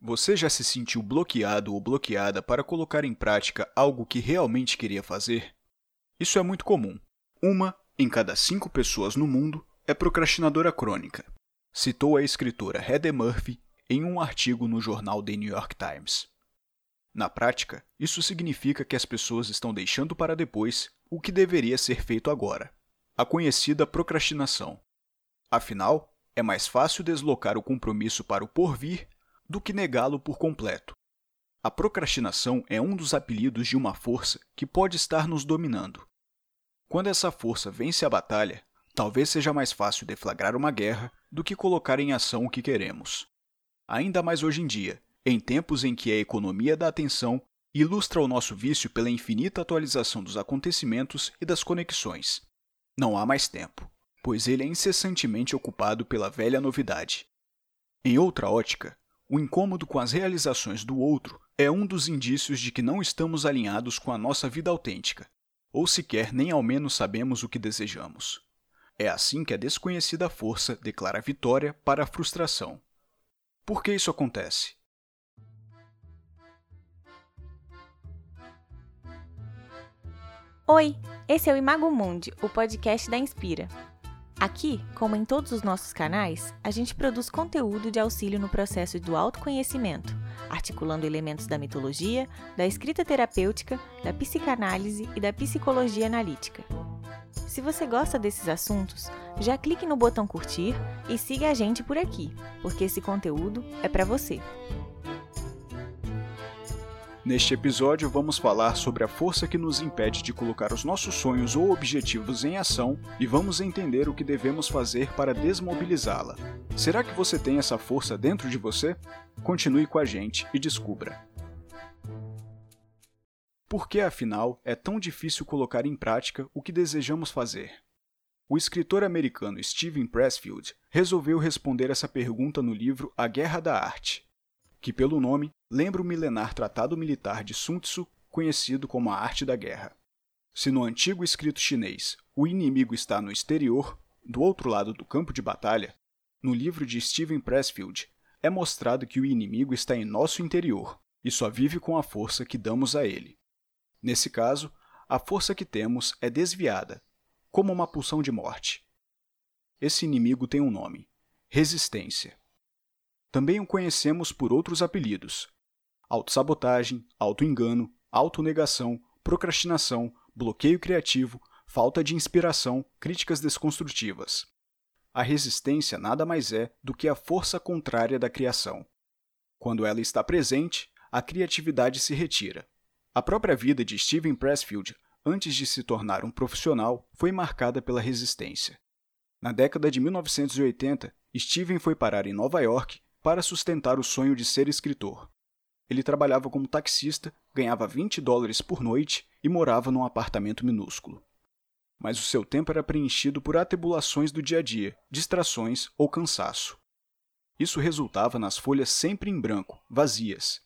Você já se sentiu bloqueado ou bloqueada para colocar em prática algo que realmente queria fazer? Isso é muito comum. Uma em cada cinco pessoas no mundo é procrastinadora crônica, citou a escritora Heather Murphy em um artigo no jornal The New York Times. Na prática, isso significa que as pessoas estão deixando para depois o que deveria ser feito agora, a conhecida procrastinação. Afinal, é mais fácil deslocar o compromisso para o porvir do que negá-lo por completo. A procrastinação é um dos apelidos de uma força que pode estar nos dominando. Quando essa força vence a batalha, talvez seja mais fácil deflagrar uma guerra do que colocar em ação o que queremos. Ainda mais hoje em dia, em tempos em que a economia da atenção ilustra o nosso vício pela infinita atualização dos acontecimentos e das conexões. Não há mais tempo, pois ele é incessantemente ocupado pela velha novidade. Em outra ótica, o incômodo com as realizações do outro é um dos indícios de que não estamos alinhados com a nossa vida autêntica, ou sequer nem ao menos sabemos o que desejamos. É assim que a desconhecida força declara vitória para a frustração. Por que isso acontece? Oi, esse é o Imago Mundi, o podcast da Inspira. Aqui, como em todos os nossos canais, a gente produz conteúdo de auxílio no processo do autoconhecimento, articulando elementos da mitologia, da escrita terapêutica, da psicanálise e da psicologia analítica. Se você gosta desses assuntos, já clique no botão curtir e siga a gente por aqui, porque esse conteúdo é para você. Neste episódio, vamos falar sobre a força que nos impede de colocar os nossos sonhos ou objetivos em ação e vamos entender o que devemos fazer para desmobilizá-la. Será que você tem essa força dentro de você? Continue com a gente e descubra. Por que, afinal, é tão difícil colocar em prática o que desejamos fazer? O escritor americano Steven Pressfield resolveu responder essa pergunta no livro A Guerra da Arte, que, pelo nome, lembra o milenar tratado militar de Sun Tzu, conhecido como a arte da guerra. Se no antigo escrito chinês o inimigo está no exterior, do outro lado do campo de batalha, no livro de Steven Pressfield é mostrado que o inimigo está em nosso interior e só vive com a força que damos a ele. Nesse caso, a força que temos é desviada, como uma pulsão de morte. Esse inimigo tem um nome: resistência. Também o conhecemos por outros apelidos: autossabotagem, autoengano, autonegação, procrastinação, bloqueio criativo, falta de inspiração, críticas desconstrutivas. A resistência nada mais é do que a força contrária da criação. Quando ela está presente, a criatividade se retira. A própria vida de Steven Pressfield, antes de se tornar um profissional, foi marcada pela resistência. Na década de 1980, Steven foi parar em Nova York para sustentar o sonho de ser escritor. Ele trabalhava como taxista, ganhava 20 dólares por noite e morava num apartamento minúsculo. Mas o seu tempo era preenchido por atribulações do dia a dia, distrações ou cansaço. Isso resultava nas folhas sempre em branco, vazias.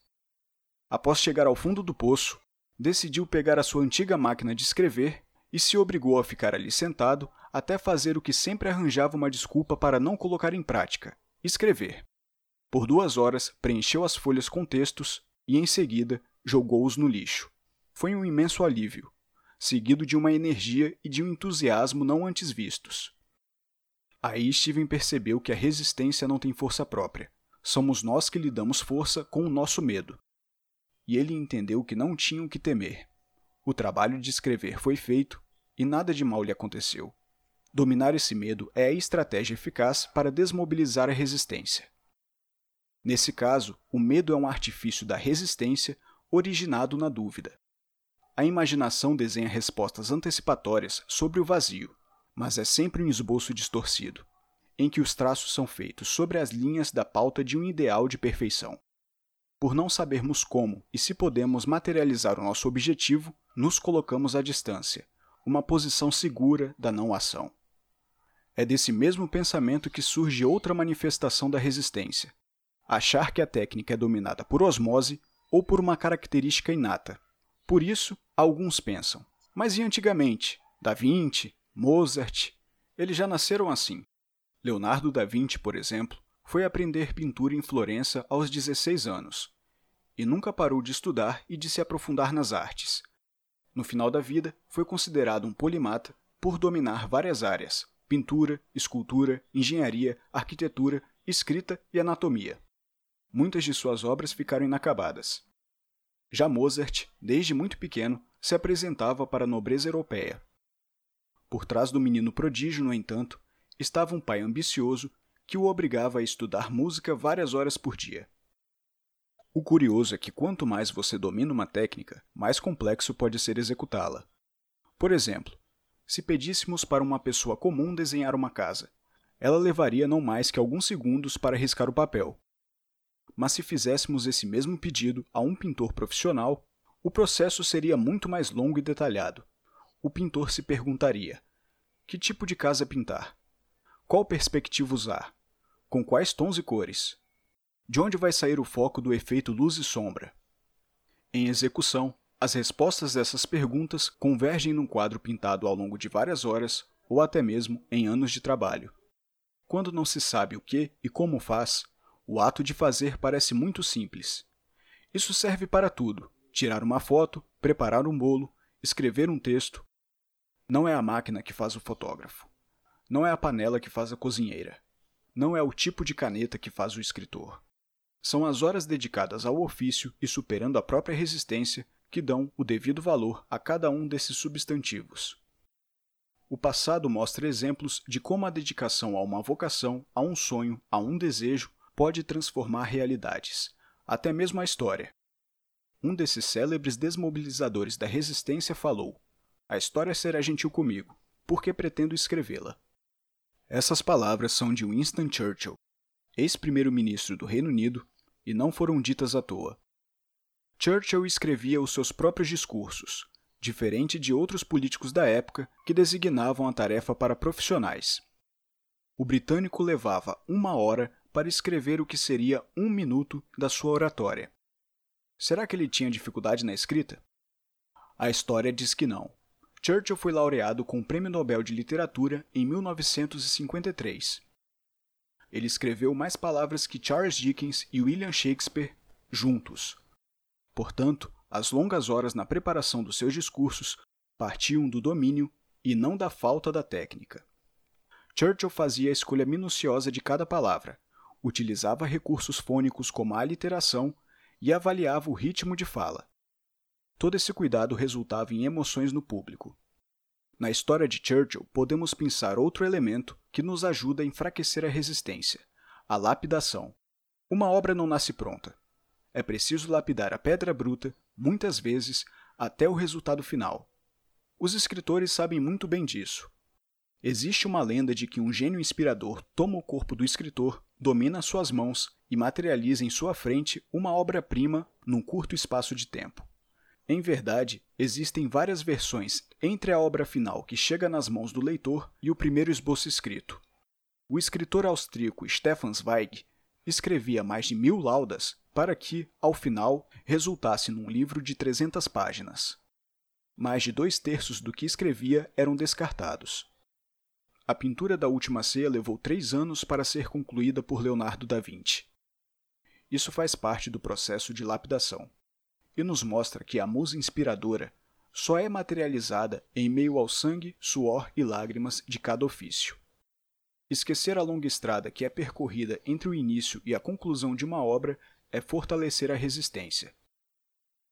Após chegar ao fundo do poço, decidiu pegar a sua antiga máquina de escrever e se obrigou a ficar ali sentado até fazer o que sempre arranjava uma desculpa para não colocar em prática: escrever. Por duas horas, preencheu as folhas com textos e, em seguida, jogou-os no lixo. Foi um imenso alívio, seguido de uma energia e de um entusiasmo não antes vistos. Aí Steven percebeu que a resistência não tem força própria. Somos nós que lhe damos força com o nosso medo. E ele entendeu que não tinha o que temer. O trabalho de escrever foi feito e nada de mal lhe aconteceu. Dominar esse medo é a estratégia eficaz para desmobilizar a resistência. Nesse caso, o medo é um artifício da resistência originado na dúvida. A imaginação desenha respostas antecipatórias sobre o vazio, mas é sempre um esboço distorcido, em que os traços são feitos sobre as linhas da pauta de um ideal de perfeição. Por não sabermos como e se podemos materializar o nosso objetivo, nos colocamos à distância, uma posição segura da não ação. É desse mesmo pensamento que surge outra manifestação da resistência, achar que a técnica é dominada por osmose ou por uma característica inata. Por isso, alguns pensam: mas e antigamente? Da Vinci, Mozart, eles já nasceram assim. Leonardo da Vinci, por exemplo, foi aprender pintura em Florença aos 16 anos, e nunca parou de estudar e de se aprofundar nas artes. No final da vida, foi considerado um polimata por dominar várias áreas: pintura, escultura, engenharia, arquitetura, escrita e anatomia. Muitas de suas obras ficaram inacabadas. Já Mozart, desde muito pequeno, se apresentava para a nobreza europeia. Por trás do menino prodígio, no entanto, estava um pai ambicioso que o obrigava a estudar música várias horas por dia. O curioso é que quanto mais você domina uma técnica, mais complexo pode ser executá-la. Por exemplo, se pedíssemos para uma pessoa comum desenhar uma casa, ela levaria não mais que alguns segundos para riscar o papel. Mas se fizéssemos esse mesmo pedido a um pintor profissional, o processo seria muito mais longo e detalhado. O pintor se perguntaria: que tipo de casa pintar? Qual perspectiva usar? Com quais tons e cores? De onde vai sair o foco do efeito luz e sombra? Em execução, as respostas dessas perguntas convergem num quadro pintado ao longo de várias horas ou até mesmo em anos de trabalho. Quando não se sabe o que e como faz, o ato de fazer parece muito simples. Isso serve para tudo: tirar uma foto, preparar um bolo, escrever um texto. Não é a máquina que faz o fotógrafo. Não é a panela que faz a cozinheira. Não é o tipo de caneta que faz o escritor. São as horas dedicadas ao ofício e superando a própria resistência que dão o devido valor a cada um desses substantivos. O passado mostra exemplos de como a dedicação a uma vocação, a um sonho, a um desejo pode transformar realidades, até mesmo a história. Um desses célebres desmobilizadores da resistência falou: A história será gentil comigo, porque pretendo escrevê-la. Essas palavras são de Winston Churchill, ex-primeiro-ministro do Reino Unido, e não foram ditas à toa. Churchill escrevia os seus próprios discursos, diferente de outros políticos da época que designavam a tarefa para profissionais. O britânico levava uma hora para escrever o que seria um minuto da sua oratória. Será que ele tinha dificuldade na escrita? A história diz que não. Churchill foi laureado com o Prêmio Nobel de Literatura em 1953. Ele escreveu mais palavras que Charles Dickens e William Shakespeare juntos. Portanto, as longas horas na preparação dos seus discursos partiam do domínio e não da falta da técnica. Churchill fazia a escolha minuciosa de cada palavra, utilizava recursos fônicos como a aliteração e avaliava o ritmo de fala. Todo esse cuidado resultava em emoções no público. Na história de Churchill, podemos pensar outro elemento que nos ajuda a enfraquecer a resistência: a lapidação. Uma obra não nasce pronta. É preciso lapidar a pedra bruta, muitas vezes, até o resultado final. Os escritores sabem muito bem disso. Existe uma lenda de que um gênio inspirador toma o corpo do escritor, domina suas mãos e materializa em sua frente uma obra-prima num curto espaço de tempo. Em verdade, existem várias versões entre a obra final que chega nas mãos do leitor e o primeiro esboço escrito. O escritor austríaco Stefan Zweig escrevia mais de mil laudas para que, ao final, resultasse num livro de 300 páginas. Mais de dois terços do que escrevia eram descartados. A pintura da Última Ceia levou três anos para ser concluída por Leonardo da Vinci. Isso faz parte do processo de lapidação e nos mostra que a musa inspiradora só é materializada em meio ao sangue, suor e lágrimas de cada ofício. Esquecer a longa estrada que é percorrida entre o início e a conclusão de uma obra é fortalecer a resistência.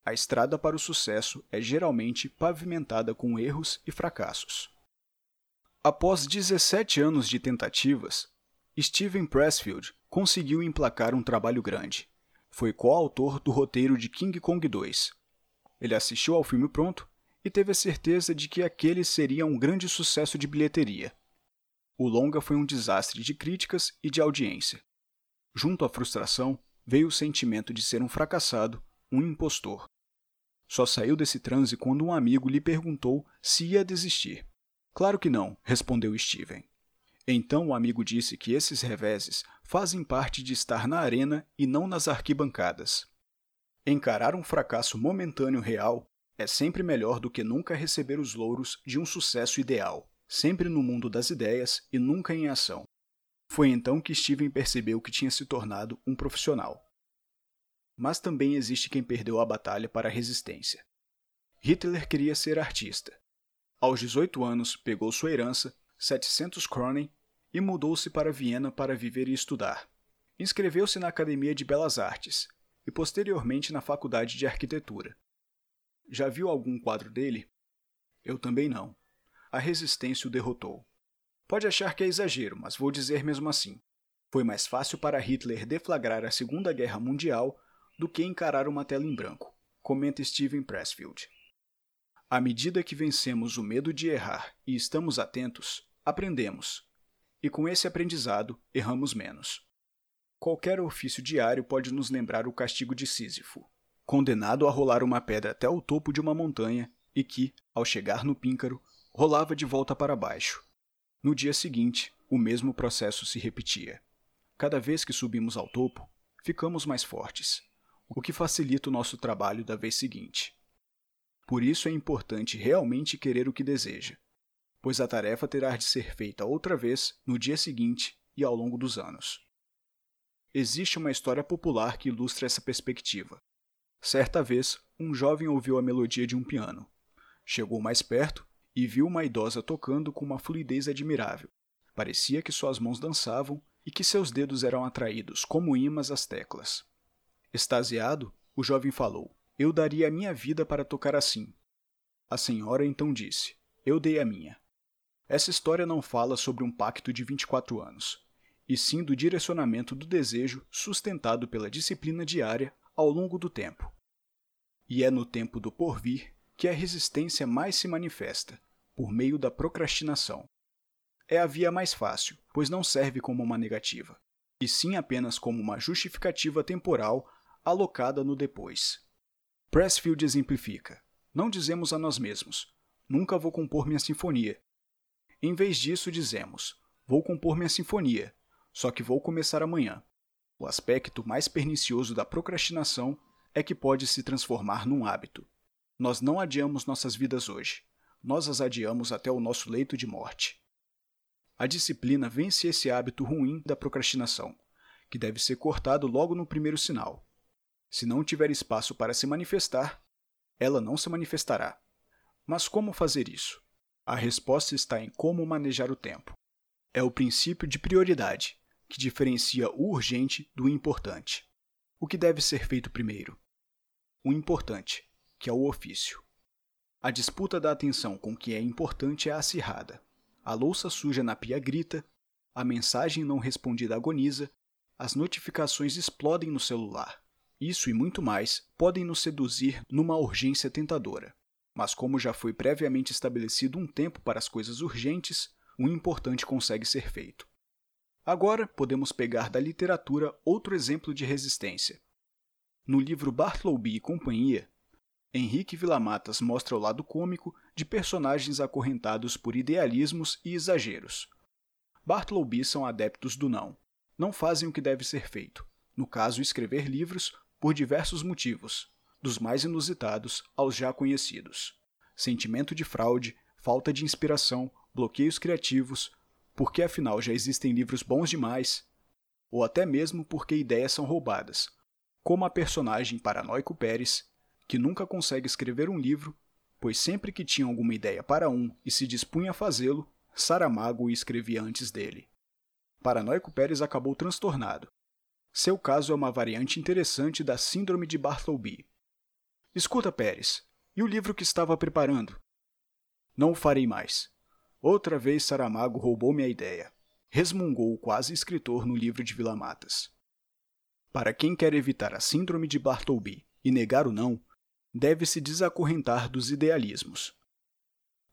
A estrada para o sucesso é geralmente pavimentada com erros e fracassos. Após 17 anos de tentativas, Steven Pressfield conseguiu emplacar um trabalho grande foi coautor do roteiro de King Kong 2. Ele assistiu ao filme pronto e teve a certeza de que aquele seria um grande sucesso de bilheteria. O longa foi um desastre de críticas e de audiência. Junto à frustração, veio o sentimento de ser um fracassado, um impostor. Só saiu desse transe quando um amigo lhe perguntou se ia desistir. Claro que não, respondeu Steven. Então o amigo disse que esses reveses fazem parte de estar na arena e não nas arquibancadas. Encarar um fracasso momentâneo real é sempre melhor do que nunca receber os louros de um sucesso ideal, sempre no mundo das ideias e nunca em ação. Foi então que Steven percebeu que tinha se tornado um profissional. Mas também existe quem perdeu a batalha para a resistência. Hitler queria ser artista. Aos 18 anos, pegou sua herança, 700 Kronen, e mudou-se para Viena para viver e estudar. Inscreveu-se na Academia de Belas Artes e posteriormente na Faculdade de Arquitetura. Já viu algum quadro dele? Eu também não. A resistência o derrotou. Pode achar que é exagero, mas vou dizer mesmo assim. Foi mais fácil para Hitler deflagrar a Segunda Guerra Mundial do que encarar uma tela em branco, comenta Steven Pressfield. À medida que vencemos o medo de errar e estamos atentos, aprendemos. E com esse aprendizado, erramos menos. Qualquer ofício diário pode nos lembrar o castigo de Sísifo, condenado a rolar uma pedra até o topo de uma montanha e que, ao chegar no píncaro, rolava de volta para baixo. No dia seguinte, o mesmo processo se repetia. Cada vez que subimos ao topo, ficamos mais fortes, o que facilita o nosso trabalho da vez seguinte. Por isso é importante realmente querer o que deseja, pois a tarefa terá de ser feita outra vez no dia seguinte e ao longo dos anos. Existe uma história popular que ilustra essa perspectiva. Certa vez, um jovem ouviu a melodia de um piano. Chegou mais perto e viu uma idosa tocando com uma fluidez admirável. Parecia que suas mãos dançavam e que seus dedos eram atraídos como imãs às teclas. Extasiado, o jovem falou: Eu daria a minha vida para tocar assim. A senhora então disse: Eu dei a minha. Essa história não fala sobre um pacto de 24 anos, e sim do direcionamento do desejo sustentado pela disciplina diária ao longo do tempo. E é no tempo do porvir que a resistência mais se manifesta, por meio da procrastinação. É a via mais fácil, pois não serve como uma negativa, e sim apenas como uma justificativa temporal alocada no depois. Pressfield exemplifica: Não dizemos a nós mesmos, nunca vou compor minha sinfonia. Em vez disso, dizemos, vou compor minha sinfonia, só que vou começar amanhã. O aspecto mais pernicioso da procrastinação é que pode se transformar num hábito. Nós não adiamos nossas vidas hoje. Nós as adiamos até o nosso leito de morte. A disciplina vence esse hábito ruim da procrastinação, que deve ser cortado logo no primeiro sinal. Se não tiver espaço para se manifestar, ela não se manifestará. Mas como fazer isso? A resposta está em como manejar o tempo. É o princípio de prioridade, que diferencia o urgente do importante. O que deve ser feito primeiro? O importante que é o ofício. A disputa da atenção com o que é importante é acirrada. A louça suja na pia grita, a mensagem não respondida agoniza, as notificações explodem no celular. Isso e muito mais podem nos seduzir numa urgência tentadora. Mas, como já foi previamente estabelecido um tempo para as coisas urgentes, o importante consegue ser feito. Agora, podemos pegar da literatura outro exemplo de resistência. No livro Bartleby e Companhia, Henrique Villamatas mostra o lado cômico de personagens acorrentados por idealismos e exageros. Bartleby são adeptos do não. Não fazem o que deve ser feito. No caso, escrever livros, por diversos motivos, dos mais inusitados aos já conhecidos. Sentimento de fraude, falta de inspiração, bloqueios criativos, porque afinal já existem livros bons demais, ou até mesmo porque ideias são roubadas, como a personagem Paranoico Pérez que nunca consegue escrever um livro, pois sempre que tinha alguma ideia para um e se dispunha a fazê-lo, Saramago escrevia antes dele. Paranoico Pérez acabou transtornado. Seu caso é uma variante interessante da Síndrome de Bartleby. Escuta, Pérez, e o livro que estava preparando? Não o farei mais. Outra vez Saramago roubou minha ideia. Resmungou o quase escritor no livro de Vila Matas. Para quem quer evitar a Síndrome de Bartleby e negar o não, deve se desacorrentar dos idealismos.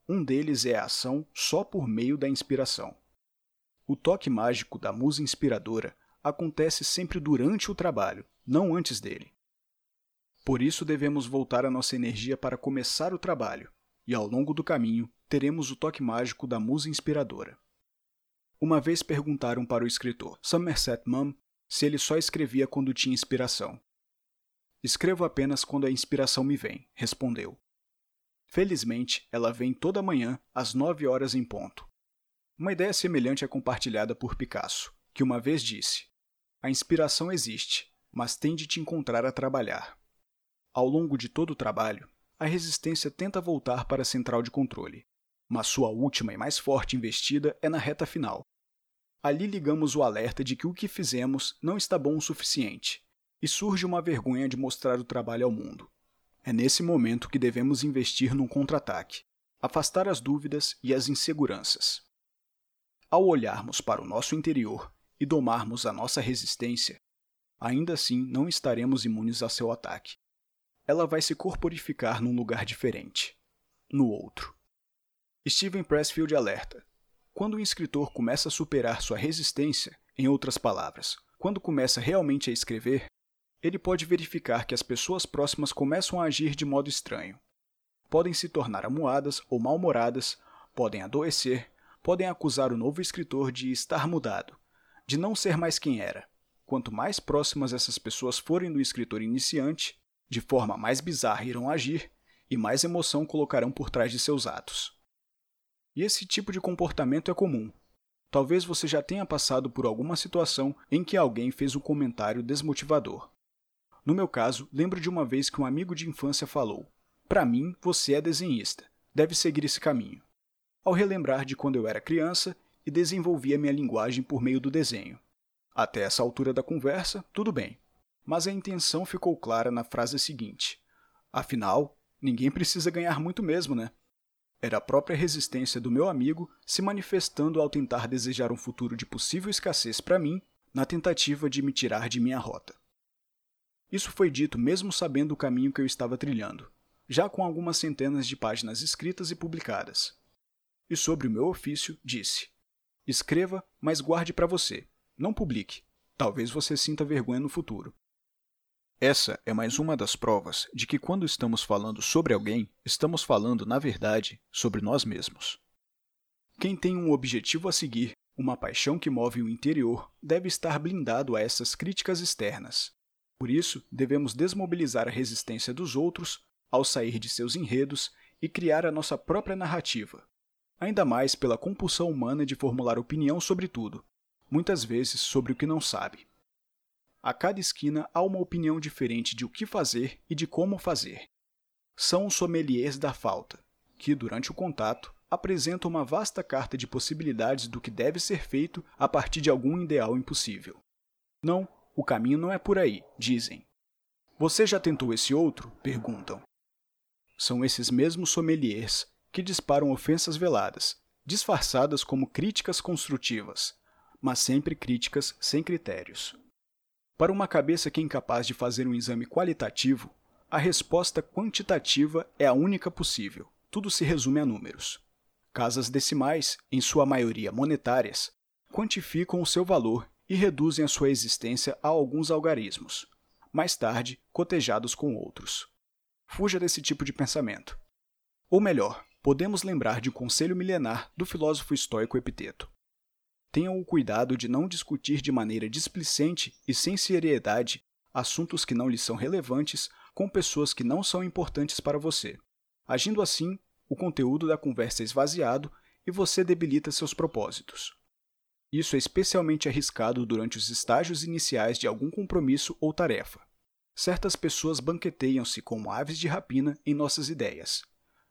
Um deles é a ação só por meio da inspiração. O toque mágico da musa inspiradora acontece sempre durante o trabalho, não antes dele. Por isso devemos voltar a nossa energia para começar o trabalho, e ao longo do caminho teremos o toque mágico da musa inspiradora. Uma vez perguntaram para o escritor Somerset Maugham se ele só escrevia quando tinha inspiração. Escrevo apenas quando a inspiração me vem, respondeu. Felizmente, ela vem toda manhã, às nove horas em ponto. Uma ideia semelhante é compartilhada por Picasso, que uma vez disse: A inspiração existe, mas tem de te encontrar a trabalhar. Ao longo de todo o trabalho, a resistência tenta voltar para a central de controle, mas sua última e mais forte investida é na reta final. Ali ligamos o alerta de que o que fizemos não está bom o suficiente, e surge uma vergonha de mostrar o trabalho ao mundo. É nesse momento que devemos investir num contra-ataque, afastar as dúvidas e as inseguranças. Ao olharmos para o nosso interior e domarmos a nossa resistência, ainda assim não estaremos imunes a seu ataque. Ela vai se corporificar num lugar diferente, no outro. Steven Pressfield alerta: quando o escritor começa a superar sua resistência, em outras palavras, quando começa realmente a escrever, ele pode verificar que as pessoas próximas começam a agir de modo estranho. Podem se tornar amuadas ou mal-humoradas, podem adoecer, podem acusar o novo escritor de estar mudado, de não ser mais quem era. Quanto mais próximas essas pessoas forem do escritor iniciante, de forma mais bizarra irão agir e mais emoção colocarão por trás de seus atos. E esse tipo de comportamento é comum. Talvez você já tenha passado por alguma situação em que alguém fez um comentário desmotivador. No meu caso, lembro de uma vez que um amigo de infância falou: Para mim, você é desenhista, deve seguir esse caminho. Ao relembrar de quando eu era criança e desenvolvia minha linguagem por meio do desenho. Até essa altura da conversa, tudo bem. Mas a intenção ficou clara na frase seguinte: Afinal, ninguém precisa ganhar muito mesmo, né? Era a própria resistência do meu amigo se manifestando ao tentar desejar um futuro de possível escassez para mim, na tentativa de me tirar de minha rota. Isso foi dito mesmo sabendo o caminho que eu estava trilhando, já com algumas centenas de páginas escritas e publicadas. E sobre o meu ofício, disse: Escreva, mas guarde para você. Não publique. Talvez você sinta vergonha no futuro. Essa é mais uma das provas de que quando estamos falando sobre alguém, estamos falando, na verdade, sobre nós mesmos. Quem tem um objetivo a seguir, uma paixão que move o interior, deve estar blindado a essas críticas externas, por isso, devemos desmobilizar a resistência dos outros ao sair de seus enredos e criar a nossa própria narrativa. Ainda mais pela compulsão humana de formular opinião sobre tudo, muitas vezes sobre o que não sabe. A cada esquina há uma opinião diferente de o que fazer e de como fazer. São os sommeliers da falta, que, durante o contato, apresentam uma vasta carta de possibilidades do que deve ser feito a partir de algum ideal impossível. Não, o caminho não é por aí, dizem. Você já tentou esse outro? perguntam. São esses mesmos sommeliers que disparam ofensas veladas, disfarçadas como críticas construtivas, mas sempre críticas sem critérios. Para uma cabeça que é incapaz de fazer um exame qualitativo, a resposta quantitativa é a única possível. Tudo se resume a números. Casas decimais, em sua maioria monetárias, quantificam o seu valor e reduzem a sua existência a alguns algarismos, mais tarde cotejados com outros. Fuja desse tipo de pensamento. Ou melhor, podemos lembrar de um conselho milenar do filósofo estoico Epiteto. Tenham o cuidado de não discutir de maneira displicente e sem seriedade assuntos que não lhes são relevantes com pessoas que não são importantes para você. Agindo assim, o conteúdo da conversa é esvaziado e você debilita seus propósitos. Isso é especialmente arriscado durante os estágios iniciais de algum compromisso ou tarefa. Certas pessoas banqueteiam-se como aves de rapina em nossas ideias.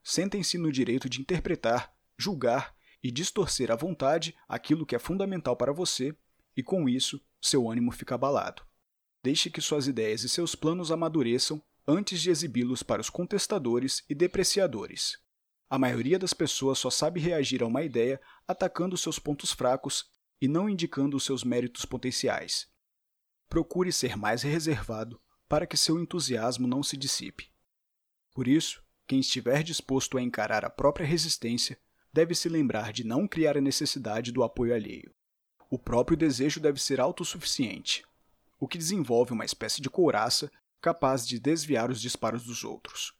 Sentem-se no direito de interpretar, julgar e distorcer à vontade aquilo que é fundamental para você, e com isso, seu ânimo fica abalado. Deixe que suas ideias e seus planos amadureçam antes de exibi-los para os contestadores e depreciadores. A maioria das pessoas só sabe reagir a uma ideia atacando seus pontos fracos e não indicando os seus méritos potenciais. Procure ser mais reservado para que seu entusiasmo não se dissipe. Por isso, quem estiver disposto a encarar a própria resistência deve se lembrar de não criar a necessidade do apoio alheio. O próprio desejo deve ser autossuficiente, o que desenvolve uma espécie de couraça capaz de desviar os disparos dos outros.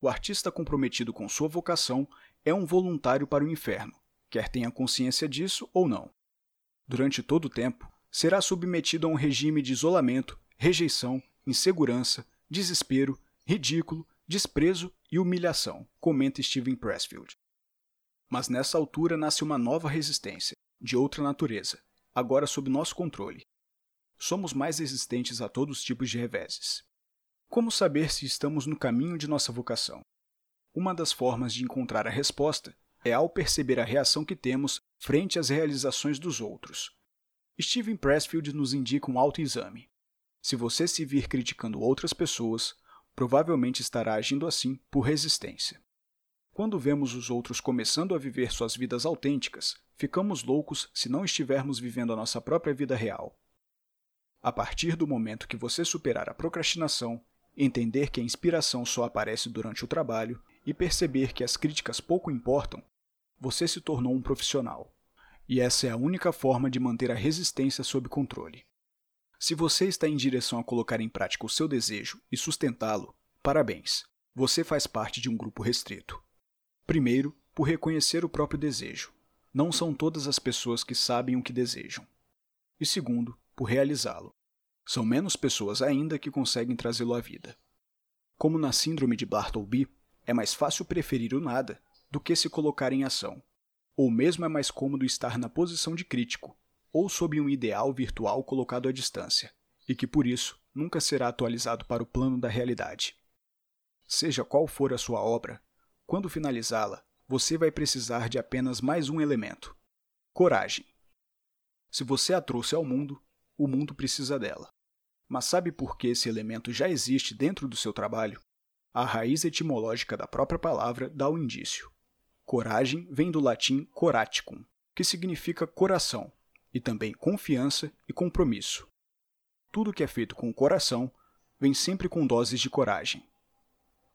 O artista comprometido com sua vocação é um voluntário para o inferno, quer tenha consciência disso ou não durante todo o tempo, será submetido a um regime de isolamento, rejeição, insegurança, desespero, ridículo, desprezo e humilhação, comenta Steven Pressfield. Mas nessa altura nasce uma nova resistência, de outra natureza, agora sob nosso controle. Somos mais resistentes a todos os tipos de reveses. Como saber se estamos no caminho de nossa vocação? Uma das formas de encontrar a resposta é ao perceber a reação que temos frente às realizações dos outros. Steven Pressfield nos indica um autoexame. Se você se vir criticando outras pessoas, provavelmente estará agindo assim por resistência. Quando vemos os outros começando a viver suas vidas autênticas, ficamos loucos se não estivermos vivendo a nossa própria vida real. A partir do momento que você superar a procrastinação, entender que a inspiração só aparece durante o trabalho e perceber que as críticas pouco importam, você se tornou um profissional. E essa é a única forma de manter a resistência sob controle. Se você está em direção a colocar em prática o seu desejo e sustentá-lo, parabéns, você faz parte de um grupo restrito. Primeiro, por reconhecer o próprio desejo. Não são todas as pessoas que sabem o que desejam. E segundo, por realizá-lo. São menos pessoas ainda que conseguem trazê-lo à vida. Como na Síndrome de Bartleby, é mais fácil preferir o nada do que se colocar em ação. Ou mesmo é mais cômodo estar na posição de crítico, ou sob um ideal virtual colocado à distância, e que por isso nunca será atualizado para o plano da realidade. Seja qual for a sua obra, quando finalizá-la, você vai precisar de apenas mais um elemento: coragem. Se você a trouxe ao mundo, o mundo precisa dela. Mas sabe por que esse elemento já existe dentro do seu trabalho? A raiz etimológica da própria palavra dá o um indício. Coragem vem do latim coraticum, que significa coração, e também confiança e compromisso. Tudo que é feito com o coração vem sempre com doses de coragem.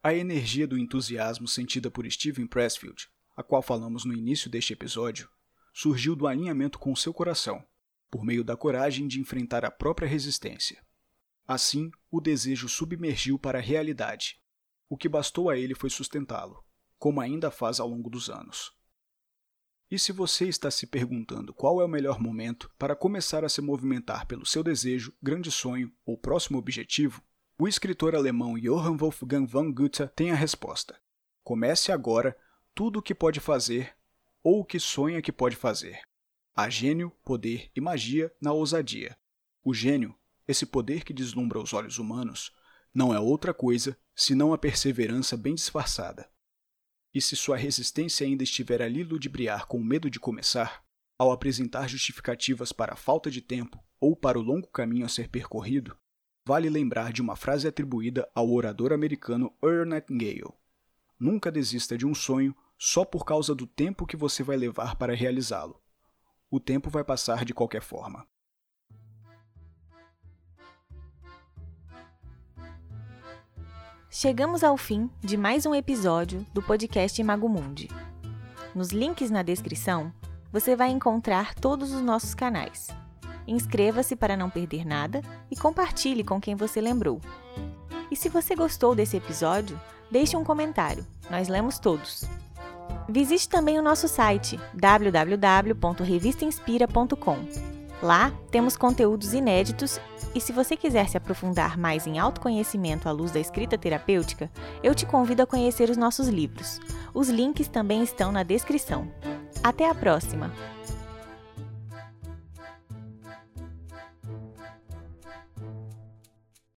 A energia do entusiasmo sentida por Steven Pressfield, a qual falamos no início deste episódio, surgiu do alinhamento com seu coração, por meio da coragem de enfrentar a própria resistência. Assim, o desejo submergiu para a realidade. O que bastou a ele foi sustentá-lo, como ainda faz ao longo dos anos. E se você está se perguntando qual é o melhor momento para começar a se movimentar pelo seu desejo, grande sonho ou próximo objetivo, o escritor alemão Johann Wolfgang von Goethe tem a resposta. Comece agora tudo o que pode fazer ou o que sonha que pode fazer. Há gênio, poder e magia na ousadia. O gênio, esse poder que deslumbra os olhos humanos, não é outra coisa senão a perseverança bem disfarçada. E se sua resistência ainda estiver a lhe ludibriar com medo de começar, ao apresentar justificativas para a falta de tempo ou para o longo caminho a ser percorrido, vale lembrar de uma frase atribuída ao orador americano Earl Nightingale. Nunca desista de um sonho só por causa do tempo que você vai levar para realizá-lo. O tempo vai passar de qualquer forma. Chegamos ao fim de mais um episódio do podcast Mago Mundi. Nos links na descrição, você vai encontrar todos os nossos canais. Inscreva-se para não perder nada e compartilhe com quem você lembrou. E se você gostou desse episódio, deixe um comentário, nós lemos todos. Visite também o nosso site www.revistainspira.com Lá temos conteúdos inéditos e se você quiser se aprofundar mais em autoconhecimento à luz da escrita terapêutica, eu te convido a conhecer os nossos livros. Os links também estão na descrição. Até a próxima!